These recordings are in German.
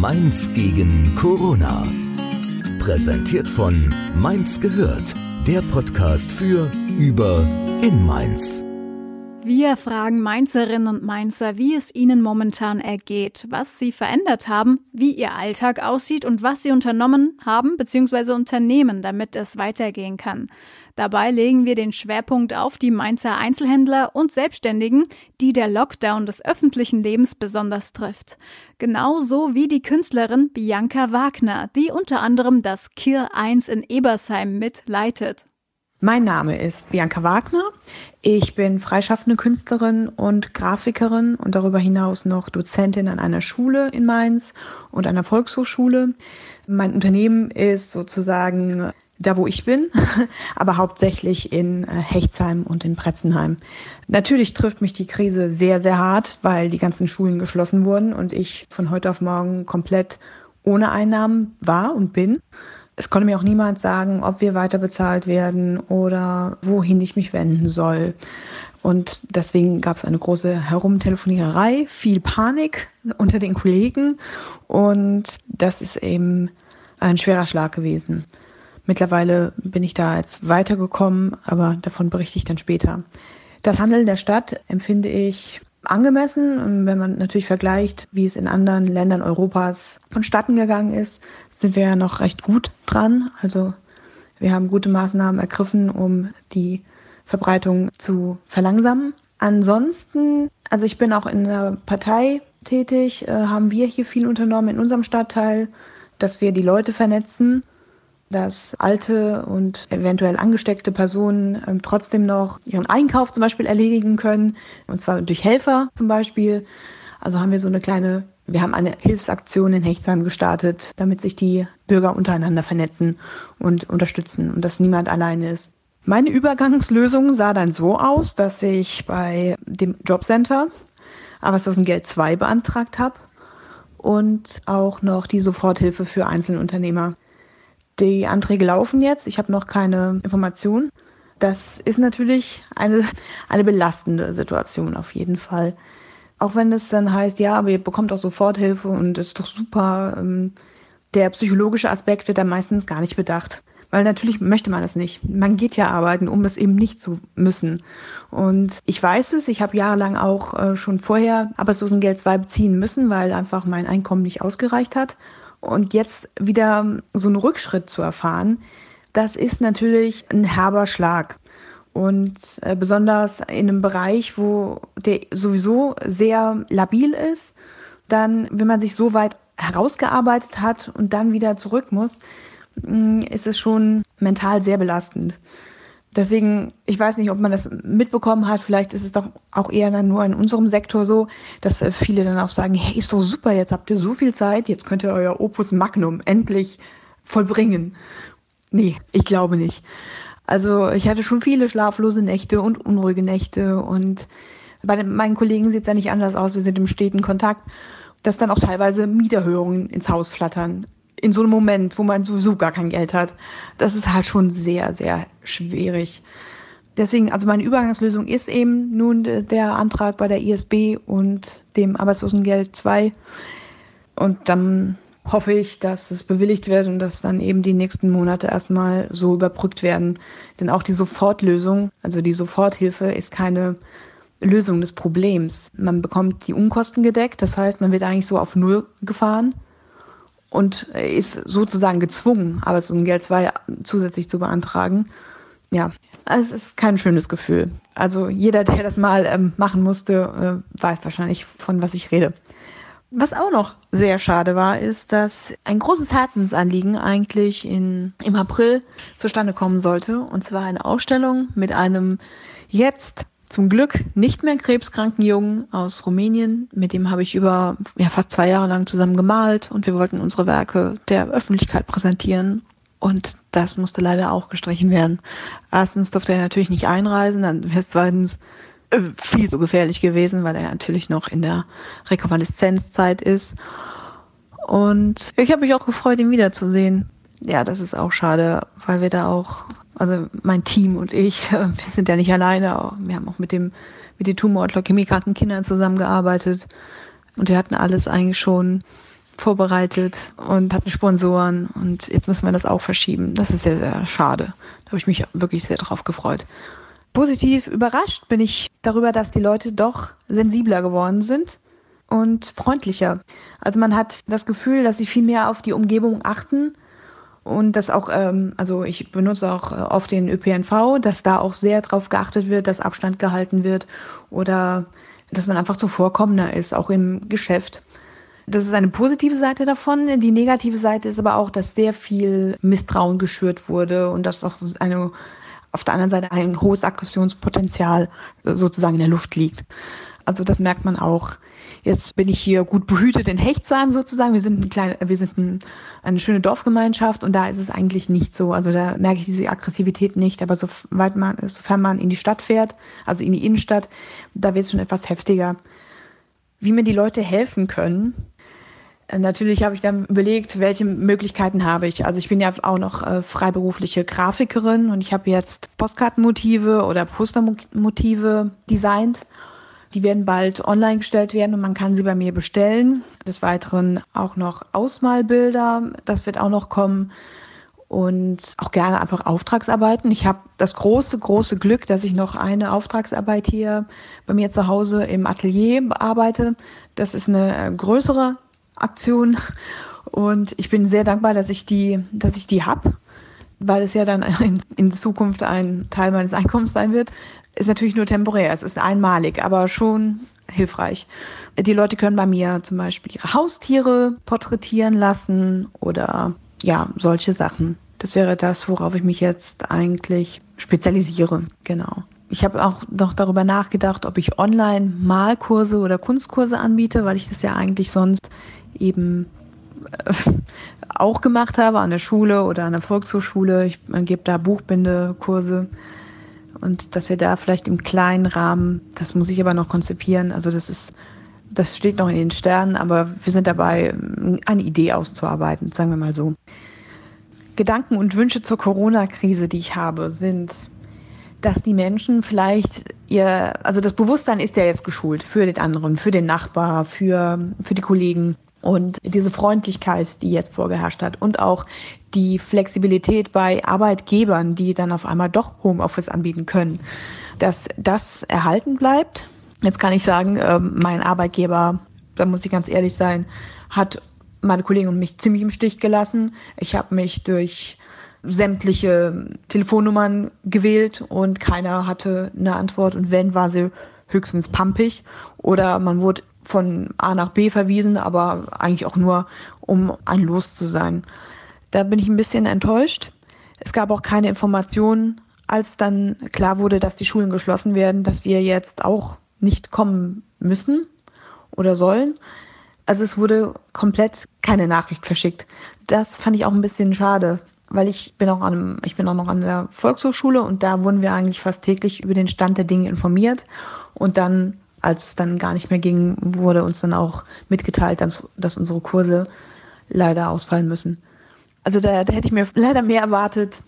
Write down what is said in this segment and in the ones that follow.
Mainz gegen Corona. Präsentiert von Mainz gehört, der Podcast für, über, in Mainz. Wir fragen Mainzerinnen und Mainzer, wie es ihnen momentan ergeht, was sie verändert haben, wie ihr Alltag aussieht und was sie unternommen haben bzw. unternehmen, damit es weitergehen kann. Dabei legen wir den Schwerpunkt auf die Mainzer Einzelhändler und Selbstständigen, die der Lockdown des öffentlichen Lebens besonders trifft. Genauso wie die Künstlerin Bianca Wagner, die unter anderem das Kir 1 in Ebersheim mitleitet. Mein Name ist Bianca Wagner. Ich bin freischaffende Künstlerin und Grafikerin und darüber hinaus noch Dozentin an einer Schule in Mainz und einer Volkshochschule. Mein Unternehmen ist sozusagen da, wo ich bin, aber hauptsächlich in äh, Hechtsheim und in Pretzenheim. Natürlich trifft mich die Krise sehr, sehr hart, weil die ganzen Schulen geschlossen wurden und ich von heute auf morgen komplett ohne Einnahmen war und bin. Es konnte mir auch niemand sagen, ob wir weiter bezahlt werden oder wohin ich mich wenden soll. Und deswegen gab es eine große Herumtelefoniererei, viel Panik unter den Kollegen. Und das ist eben ein schwerer Schlag gewesen. Mittlerweile bin ich da jetzt weitergekommen, aber davon berichte ich dann später. Das Handeln der Stadt empfinde ich angemessen. wenn man natürlich vergleicht, wie es in anderen Ländern Europas vonstatten gegangen ist, sind wir ja noch recht gut dran. Also wir haben gute Maßnahmen ergriffen, um die Verbreitung zu verlangsamen. Ansonsten, also ich bin auch in der Partei tätig, äh, haben wir hier viel unternommen in unserem Stadtteil, dass wir die Leute vernetzen dass alte und eventuell angesteckte Personen ähm, trotzdem noch ihren Einkauf zum Beispiel erledigen können, und zwar durch Helfer zum Beispiel. Also haben wir so eine kleine, wir haben eine Hilfsaktion in Hechtsheim gestartet, damit sich die Bürger untereinander vernetzen und unterstützen und dass niemand alleine ist. Meine Übergangslösung sah dann so aus, dass ich bei dem Jobcenter Arbeitslosengeld 2 beantragt habe und auch noch die Soforthilfe für Einzelunternehmer. Die Anträge laufen jetzt. Ich habe noch keine Informationen. Das ist natürlich eine, eine belastende Situation auf jeden Fall. Auch wenn es dann heißt, ja, aber ihr bekommt auch Soforthilfe und ist doch super. Ähm, der psychologische Aspekt wird dann meistens gar nicht bedacht. Weil natürlich möchte man das nicht. Man geht ja arbeiten, um es eben nicht zu müssen. Und ich weiß es, ich habe jahrelang auch äh, schon vorher Arbeitslosengeld 2 beziehen müssen, weil einfach mein Einkommen nicht ausgereicht hat. Und jetzt wieder so einen Rückschritt zu erfahren, das ist natürlich ein herber Schlag. Und äh, besonders in einem Bereich, wo der sowieso sehr labil ist, dann, wenn man sich so weit herausgearbeitet hat und dann wieder zurück muss, mm, ist es schon mental sehr belastend. Deswegen, ich weiß nicht, ob man das mitbekommen hat. Vielleicht ist es doch auch eher dann nur in unserem Sektor so, dass äh, viele dann auch sagen, hey, ist doch super, jetzt habt ihr so viel Zeit, jetzt könnt ihr euer Opus Magnum endlich vollbringen. Nee, ich glaube nicht. Also ich hatte schon viele schlaflose Nächte und unruhige Nächte und bei meinen Kollegen sieht es ja nicht anders aus. Wir sind im steten Kontakt, dass dann auch teilweise Mieterhöhungen ins Haus flattern in so einem Moment, wo man sowieso gar kein Geld hat, das ist halt schon sehr, sehr schwierig. Deswegen, also meine Übergangslösung ist eben nun der Antrag bei der ISB und dem Arbeitslosengeld 2. Und dann hoffe ich, dass es bewilligt wird und dass dann eben die nächsten Monate erstmal so überbrückt werden. Denn auch die Sofortlösung, also die Soforthilfe ist keine Lösung des Problems. Man bekommt die Unkosten gedeckt, das heißt, man wird eigentlich so auf Null gefahren und ist sozusagen gezwungen, Arbeitslosengeld 2 zusätzlich zu beantragen. Ja, es ist kein schönes Gefühl. Also jeder, der das mal ähm, machen musste, äh, weiß wahrscheinlich, von was ich rede. Was auch noch sehr schade war, ist, dass ein großes Herzensanliegen eigentlich in, im April zustande kommen sollte. Und zwar eine Ausstellung mit einem jetzt zum Glück nicht mehr krebskranken Jungen aus Rumänien. Mit dem habe ich über ja, fast zwei Jahre lang zusammen gemalt und wir wollten unsere Werke der Öffentlichkeit präsentieren. Und das musste leider auch gestrichen werden. Erstens durfte er natürlich nicht einreisen, dann wäre es zweitens äh, viel so gefährlich gewesen, weil er natürlich noch in der Rekonvaleszenzzeit ist. Und ich habe mich auch gefreut, ihn wiederzusehen. Ja, das ist auch schade, weil wir da auch also mein Team und ich, wir sind ja nicht alleine. Wir haben auch mit dem, mit den Tumor- und Leukämiekranken Kindern zusammengearbeitet. Und wir hatten alles eigentlich schon vorbereitet und hatten Sponsoren und jetzt müssen wir das auch verschieben. Das ist sehr, sehr schade. Da habe ich mich wirklich sehr drauf gefreut. Positiv überrascht bin ich darüber, dass die Leute doch sensibler geworden sind und freundlicher. Also man hat das Gefühl, dass sie viel mehr auf die Umgebung achten und das auch, ähm, also ich benutze auch äh, oft den ÖPNV, dass da auch sehr darauf geachtet wird, dass Abstand gehalten wird oder dass man einfach zuvorkommender ist, auch im Geschäft. Das ist eine positive Seite davon. Die negative Seite ist aber auch, dass sehr viel Misstrauen geschürt wurde und dass auch eine, auf der anderen Seite ein hohes Aggressionspotenzial sozusagen in der Luft liegt. Also das merkt man auch. Jetzt bin ich hier gut behütet in Hechtsheim sozusagen. Wir sind, ein kleine, wir sind ein, eine schöne Dorfgemeinschaft und da ist es eigentlich nicht so. Also da merke ich diese Aggressivität nicht. Aber soweit man, sofern man in die Stadt fährt, also in die Innenstadt, da wird es schon etwas heftiger. Wie mir die Leute helfen können, äh, Natürlich habe ich dann überlegt, welche Möglichkeiten habe ich. Also ich bin ja auch noch äh, freiberufliche Grafikerin und ich habe jetzt Postkartenmotive oder Postermotive designt die werden bald online gestellt werden und man kann sie bei mir bestellen. Des Weiteren auch noch Ausmalbilder, das wird auch noch kommen. Und auch gerne einfach Auftragsarbeiten. Ich habe das große, große Glück, dass ich noch eine Auftragsarbeit hier bei mir zu Hause im Atelier bearbeite. Das ist eine größere Aktion und ich bin sehr dankbar, dass ich die, dass ich die hab, weil es ja dann in, in Zukunft ein Teil meines Einkommens sein wird ist natürlich nur temporär, es ist einmalig, aber schon hilfreich. Die Leute können bei mir zum Beispiel ihre Haustiere porträtieren lassen oder ja, solche Sachen. Das wäre das, worauf ich mich jetzt eigentlich spezialisiere. Genau. Ich habe auch noch darüber nachgedacht, ob ich online Malkurse oder Kunstkurse anbiete, weil ich das ja eigentlich sonst eben äh, auch gemacht habe an der Schule oder an der Volkshochschule. Ich gebe da Buchbindekurse und dass wir da vielleicht im kleinen Rahmen, das muss ich aber noch konzipieren, also das ist, das steht noch in den Sternen, aber wir sind dabei, eine Idee auszuarbeiten, sagen wir mal so. Gedanken und Wünsche zur Corona-Krise, die ich habe, sind, dass die Menschen vielleicht ihr, also das Bewusstsein ist ja jetzt geschult für den anderen, für den Nachbar, für, für die Kollegen. Und diese Freundlichkeit, die jetzt vorgeherrscht hat und auch die Flexibilität bei Arbeitgebern, die dann auf einmal doch Homeoffice anbieten können, dass das erhalten bleibt. Jetzt kann ich sagen, ähm, mein Arbeitgeber, da muss ich ganz ehrlich sein, hat meine Kollegen und mich ziemlich im Stich gelassen. Ich habe mich durch sämtliche Telefonnummern gewählt und keiner hatte eine Antwort und wenn, war sie höchstens pampig oder man wurde von A nach B verwiesen, aber eigentlich auch nur, um ein Los zu sein. Da bin ich ein bisschen enttäuscht. Es gab auch keine Informationen, als dann klar wurde, dass die Schulen geschlossen werden, dass wir jetzt auch nicht kommen müssen oder sollen. Also es wurde komplett keine Nachricht verschickt. Das fand ich auch ein bisschen schade, weil ich bin auch an, ich bin auch noch an der Volkshochschule und da wurden wir eigentlich fast täglich über den Stand der Dinge informiert und dann als es dann gar nicht mehr ging, wurde uns dann auch mitgeteilt, dass, dass unsere Kurse leider ausfallen müssen. Also da, da hätte ich mir leider mehr erwartet,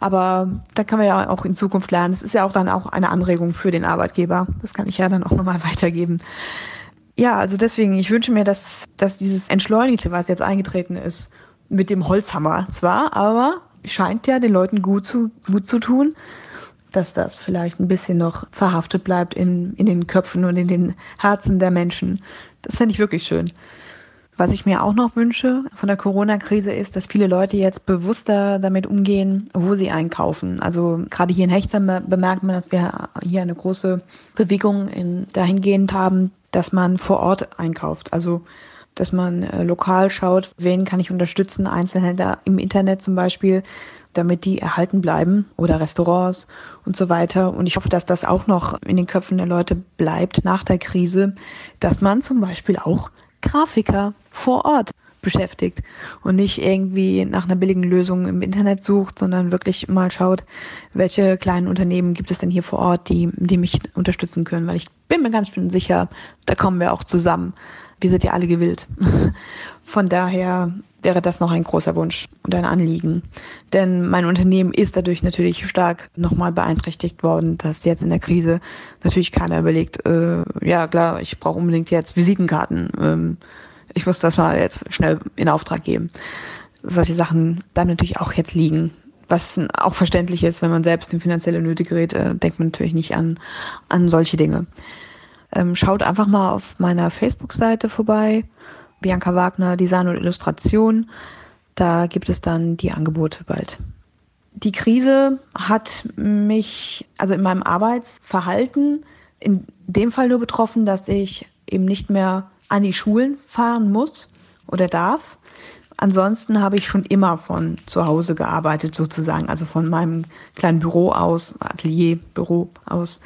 aber da kann man ja auch in Zukunft lernen. Es ist ja auch dann auch eine Anregung für den Arbeitgeber. Das kann ich ja dann auch nochmal weitergeben. Ja, also deswegen, ich wünsche mir, dass, dass dieses Entschleunigte, was jetzt eingetreten ist, mit dem Holzhammer zwar, aber scheint ja den Leuten gut zu, gut zu tun dass das vielleicht ein bisschen noch verhaftet bleibt in, in den Köpfen und in den Herzen der Menschen. Das fände ich wirklich schön. Was ich mir auch noch wünsche von der Corona-Krise ist, dass viele Leute jetzt bewusster damit umgehen, wo sie einkaufen. Also gerade hier in Hechtsheim bemerkt man, dass wir hier eine große Bewegung in, dahingehend haben, dass man vor Ort einkauft. Also dass man äh, lokal schaut, wen kann ich unterstützen, Einzelhändler im Internet zum Beispiel, damit die erhalten bleiben oder Restaurants und so weiter. Und ich hoffe, dass das auch noch in den Köpfen der Leute bleibt nach der Krise, dass man zum Beispiel auch Grafiker vor Ort beschäftigt und nicht irgendwie nach einer billigen Lösung im Internet sucht, sondern wirklich mal schaut, welche kleinen Unternehmen gibt es denn hier vor Ort, die, die mich unterstützen können, weil ich bin mir ganz schön sicher, da kommen wir auch zusammen. Wir sind ja alle gewillt. Von daher wäre das noch ein großer Wunsch und ein Anliegen. Denn mein Unternehmen ist dadurch natürlich stark nochmal beeinträchtigt worden, dass jetzt in der Krise natürlich keiner überlegt, äh, ja klar, ich brauche unbedingt jetzt Visitenkarten. Ähm, ich muss das mal jetzt schnell in Auftrag geben. Solche Sachen bleiben natürlich auch jetzt liegen. Was auch verständlich ist, wenn man selbst in finanzielle Nöte gerät, äh, denkt man natürlich nicht an, an solche Dinge. Ähm, schaut einfach mal auf meiner Facebook-Seite vorbei. Bianca Wagner Design und Illustration. Da gibt es dann die Angebote bald. Die Krise hat mich, also in meinem Arbeitsverhalten, in dem Fall nur betroffen, dass ich eben nicht mehr an die Schulen fahren muss oder darf. Ansonsten habe ich schon immer von zu Hause gearbeitet, sozusagen, also von meinem kleinen Büro aus, Atelierbüro aus.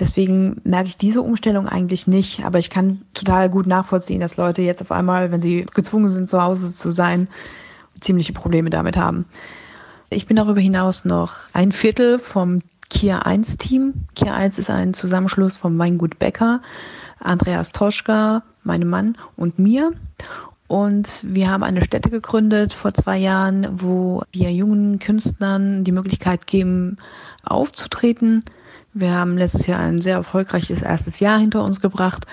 Deswegen merke ich diese Umstellung eigentlich nicht, aber ich kann total gut nachvollziehen, dass Leute jetzt auf einmal, wenn sie gezwungen sind, zu Hause zu sein, ziemliche Probleme damit haben. Ich bin darüber hinaus noch ein Viertel vom Kia 1 Team. Kia 1 ist ein Zusammenschluss von Weingut Becker, Andreas Toschka, meinem Mann und mir. Und wir haben eine Stätte gegründet vor zwei Jahren, wo wir jungen Künstlern die Möglichkeit geben, aufzutreten. Wir haben letztes Jahr ein sehr erfolgreiches erstes Jahr hinter uns gebracht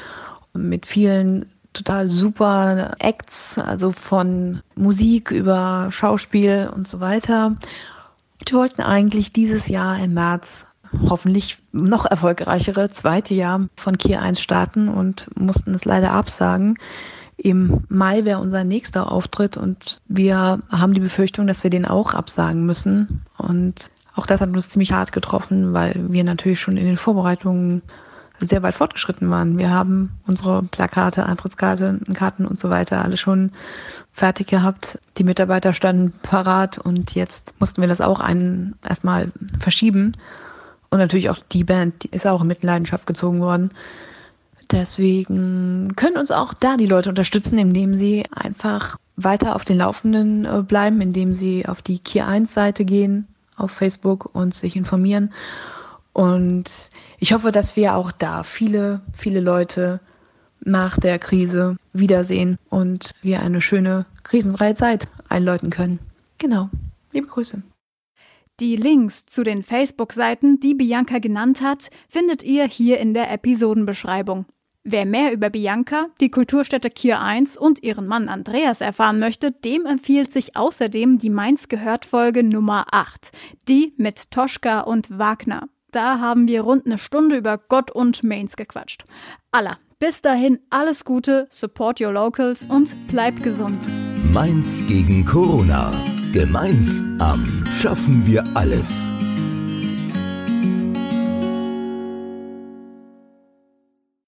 mit vielen total super Acts, also von Musik über Schauspiel und so weiter. Wir wollten eigentlich dieses Jahr im März hoffentlich noch erfolgreichere zweite Jahr von Kier 1 starten und mussten es leider absagen. Im Mai wäre unser nächster Auftritt und wir haben die Befürchtung, dass wir den auch absagen müssen. Und auch das hat uns ziemlich hart getroffen, weil wir natürlich schon in den Vorbereitungen sehr weit fortgeschritten waren. Wir haben unsere Plakate, Eintrittskarten Karten und so weiter alle schon fertig gehabt. Die Mitarbeiter standen parat und jetzt mussten wir das auch erstmal verschieben. Und natürlich auch die Band, die ist auch in Mitleidenschaft gezogen worden. Deswegen können uns auch da die Leute unterstützen, indem sie einfach weiter auf den Laufenden äh, bleiben, indem sie auf die Kier 1 Seite gehen auf Facebook und sich informieren und ich hoffe, dass wir auch da viele, viele Leute nach der Krise wiedersehen und wir eine schöne krisenfreie Zeit einläuten können. Genau. Liebe Grüße. Die Links zu den Facebook-Seiten, die Bianca genannt hat, findet ihr hier in der Episodenbeschreibung. Wer mehr über Bianca, die Kulturstätte Kier 1 und ihren Mann Andreas erfahren möchte, dem empfiehlt sich außerdem die Mainz gehört Folge Nummer 8, die mit Toschka und Wagner. Da haben wir rund eine Stunde über Gott und Mains gequatscht. Alla, bis dahin alles Gute, support your locals und bleibt gesund. Mainz gegen Corona. Gemeinsam schaffen wir alles.